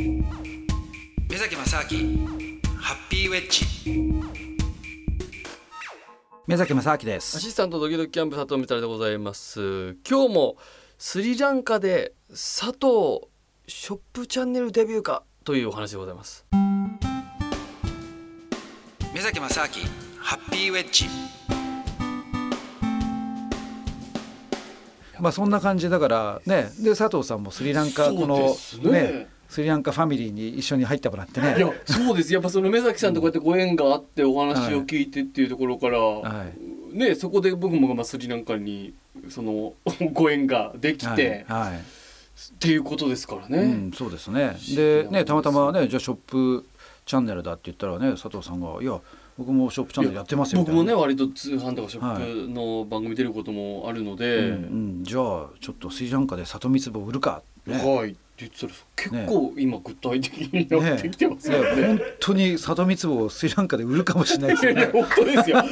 目崎正明ハッピーウェッジ。目崎正明です。アシスタントドキドキキャンプ佐藤みたらでございます。今日もスリランカで佐藤ショップチャンネルデビューかというお話でございます。目崎正明ハッピーウェッジ。まあそんな感じだからねで佐藤さんもスリランカこのねスリランカファミリーに一緒に入ってもらってね。いやそうです。やっぱその目崎さんとこうやってご縁があってお話を聞いてっていうところから、はい。ねそこで僕もまあスリランカにその ご縁ができて、はい。はい。っていうことですからね、うん、そうですね。でねたまたまねじゃあショップチャンネルだって言ったらね佐藤さんが「いや僕もショップチャンネルやってますよ」僕もね割と通販とかショップの番組出ることもあるので、うんうん、じゃあちょっとスリランカで里三つ葉売るか、ね、はいって言ってたら結構今具体的になってきてますよね。本当に里三つ葉をスリランカで売るかもしれないですよね。本当ですよ。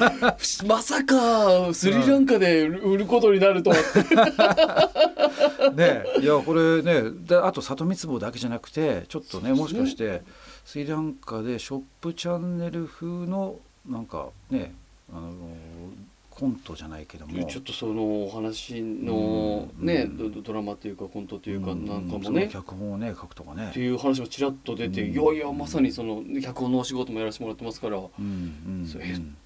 まさかスリランカで売ることになるとはって。ねいやこれねであと里三つ葉だけじゃなくてちょっとねもしかしてスリランカでショップチャンネル風のなんかねあのコントじゃないけども。ちょっとそのお話のね、うん。ドドラマというかコントというかうん。なんかもそのね、脚本をね書くとかね。っていう話もちらっと出て、うん。いやいやまさにその脚本のお仕事もやらせてもらってますから、うんうんそ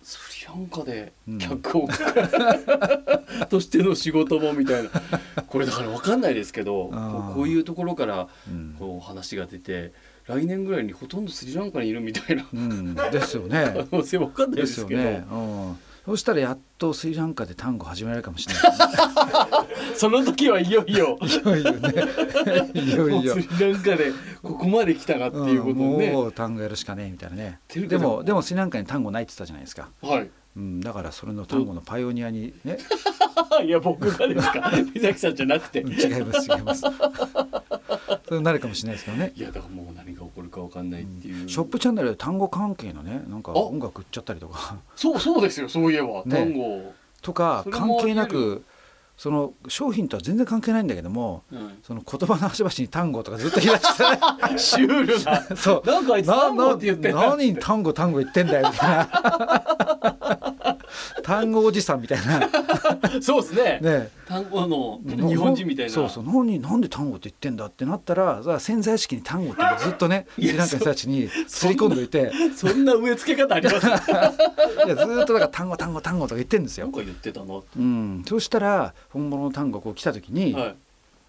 スリランカでうん。脚本家 としての仕事もみたいな。これだから分かんないですけどこういうところからうん。こう話が出て来年ぐらいにほとんどスリランカにいるみたいな。うん。ですよね。可能性分かんないでですすけど、よね、うん、そしたらやっとスリランカで単語始められるかもしれない、その時はいよいよ。いよいよね。いよいよ。スリランカでここまで来たかっていうことうんもう単語やるしかねえみたいなね。でもでもスリランカに単語ないって言ったじゃないですか、はい。うん、だからそれの単語のパイオニアにね。いや僕がですか？三崎さんじゃなくて。うん違います違います。そうなるかもしれないですけどね。いやだからもうかんないっていう、ショップチャンネルで単語関係のねなんかあ。音楽売っちゃったりとか。そうそうですよそういえば、ね。単語、とか関係なくその商品とは全然関係ないんだけどもうん。その言葉の端々に単語とかずっと言い出して シュールな。そう。なんかあいつ単語って言って何単語単語言ってんだよみたいな単語おじさんみたいな。そうですね。ね。単語の日本人みたいな。そうそう。何なんで単語って言ってんだってなったらさ潜在意識に単語ってずっとねス いやリランカの人たちにすり込んどいて。そんな植え付け方あります？いやずっとだから単語単語単語とか言ってんですよ。なん。か言ってたなはうん、そしたら本物の単語こう来た時に、い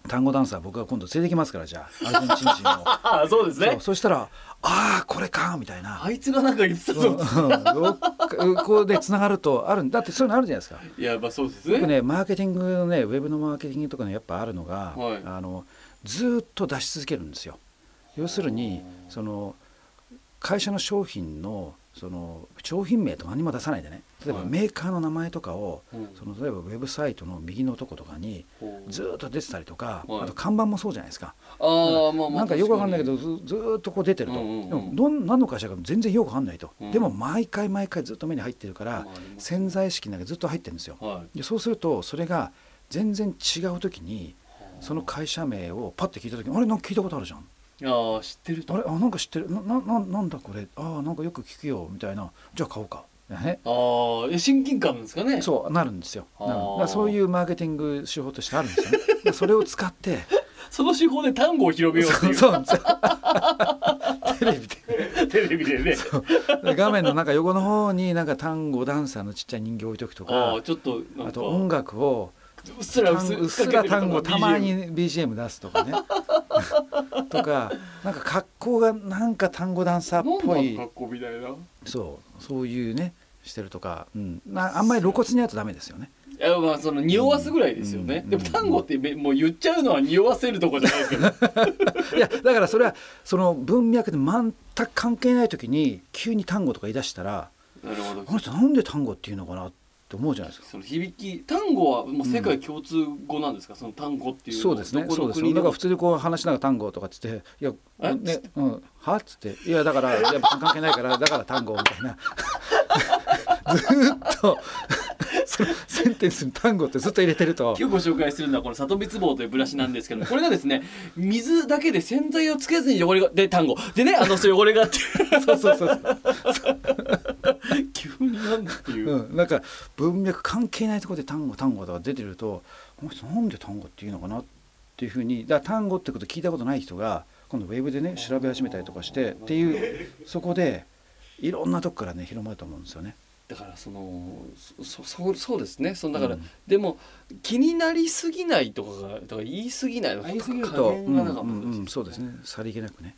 単語ダンサー僕が今度連れてきますからじゃあ。アルゼンチン人を。あ あそうですね。そしたら「ああこれか」みたいな。あいつがなんか言ってたうんぞうんここでつながるとあるんだってそういうのあるじゃないですか。いやまあそうです僕ねねマーケティングのねウェブのマーケティングとかねやっぱあるのが、はい。あのずーっと出し続けるんですよ。要するにその会社の商品のその商品名とか何も出さないでね。例えばはい。メーカーの名前とかを、うん。その例えばウェブサイトの右のとことかにずーっと出てたりとか、はい。あと看板もそうじゃないですか、ああまあまあなんかよくわかんないけ確どずっとこう出てると、うんうんうん。でもどん何の会社か全然よくわかんないと、うん。でも毎回毎回ずっと目に入ってるから、まああります潜在意識の中にずっと入ってるんですよ。はい。でそうするとそれが全然違う時にその会社名をパッて聞いた時にあれ？なんか聞いたことあるじゃんああ知ってると。あれ？あなんか知ってる。ななななんだこれ？あなんかよく聞くよみたいな。じゃあ買おうか。ね。ああえ親近感ですかね。そうなるんですよ。そういうマーケティング手法としてあるんですよ。ねでそれを使って。その手法で単語を広めようってそいう。うそうなんですよ。テレビで。テレビでね。で画面のなんか横の方になんか単語ダンサーのちっちゃい人形置いとくとあか。あちょっとあと音楽をうっすらうっ単すうっすら単語たまに BGM 出すとかね。とかなんか格好がなんか単語ダンサーっぽい。格好みたいな。そうそういうねしてるとか、うん、なあんまり露骨にやるとダメですよね。いやまあその匂わすぐらいですよね、うん。でも単語ってめもう言っちゃうのは匂わせるとこじゃないですけど。いやだからそれはその文脈で全く関係ない時に急に単語とか言い出したらなるほど。あの人なんで単語っていうのかなって思うじゃないですか。その響き単語はもう世界共通語なんですか、その単語っていうのそうですね。そうです。よの国でもだから普通にこう話しながら単語とかっつって「いやえ？ねうん、は?」っつって「いやだからいや関係ないからだから単語」みたいな。ずーっとそのセンテンスに単語ってずっと入れてると。今日ご紹介するのはこの里光棒というブラシなんですけどこれがですね水だけで洗剤をつけずに汚れがで単語でねあの汚れがっていうそうそうそう。急になんだっていう、うん、なんか文脈関係ないところで単語単語とか出てるとこの人なんで単語っていうのかなっていうふうにだ単語ってこと聞いたことない人が今度ウェブでね調べ始めたりとかしてっていうそこでいろんなとこからね広まると思うんですよね。だからそのそそそうですねそのだから、うんでも気になりすぎないとかがとか言い過ぎないとか言い過ぎる加と、うんうんそうですねさりげなくね。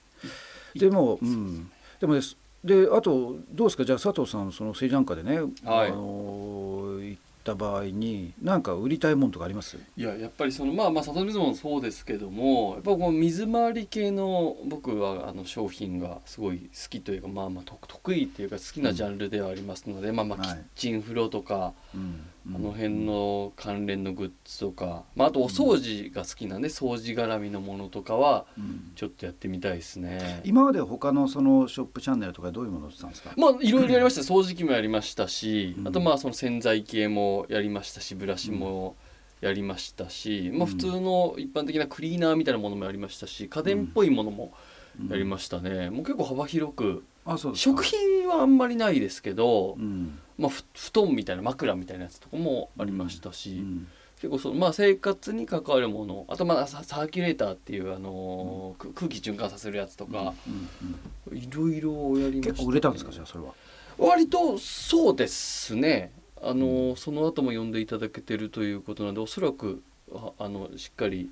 いでも、うん、でもですであとどうですかじゃあ佐藤さんそのスリランカでね、はいあの行った場合に何か売りたいもんとかあります？いややっぱりそのまあまあ里水もそうですけどもやっぱこう水回り系の僕はあの商品がすごい好きというかまあまあ得得意っていうか好きなジャンルではありますので、まあまあキはいッチン風呂とか、うんあの辺の関連のグッズとか、まあ、あとお掃除が好きなんで掃除絡みのものとかはうんちょっとやってみたいですね。今まで他のそのショップチャンネルとかどういうものを売ってたんですか、まあいろいろやりました。掃除機もやりましたし、うん。あとまあその洗剤系もやりましたしブラシもやりましたし、まあ普通の一般的なクリーナーみたいなものもやりましたし家電っぽいものもやりましたね、もう結構幅広く。あそう食品はあんまりないですけど、うんまあ、ふ布団みたいな枕みたいなやつとかもありましたし、うん結構その、まあ、生活に関わるものあとまあササーキュレーターっていう、あのーく空気循環させるやつとかうんうんいろいろやりました、結構売れたんですかじゃあそれは？割とそうですね。あのーその後も呼んでいただけてるということなのでおそらくああのしっかり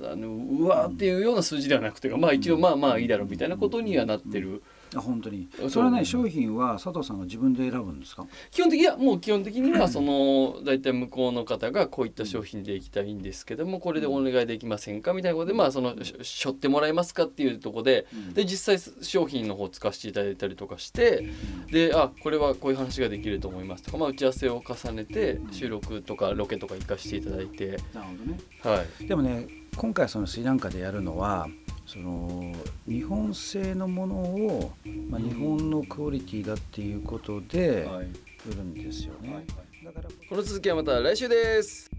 あのうわーっていうような数字ではなくてまあ一応まあまあいいだろうみたいなことにはなってるあ本当に。それはね商品は佐藤さんが自分で選ぶんですか？基本的にはもう基本的にはその大体向こうの方がこういった商品でいきたいんですけどもこれでお願いできませんかみたいなことでまあそのししょってもらえますかっていうところでで実際商品の方使わせていただいたりとかしてであこれはこういう話ができると思いますとか、まあ、打ち合わせを重ねて収録とかロケとか行かせていただいて。なるほどね。はい。でもね今回そのスリランカでやるのはその日本製のものを、まあ、日本のクオリティだっていうことで売るんですよね、だからこの続きはまた来週です。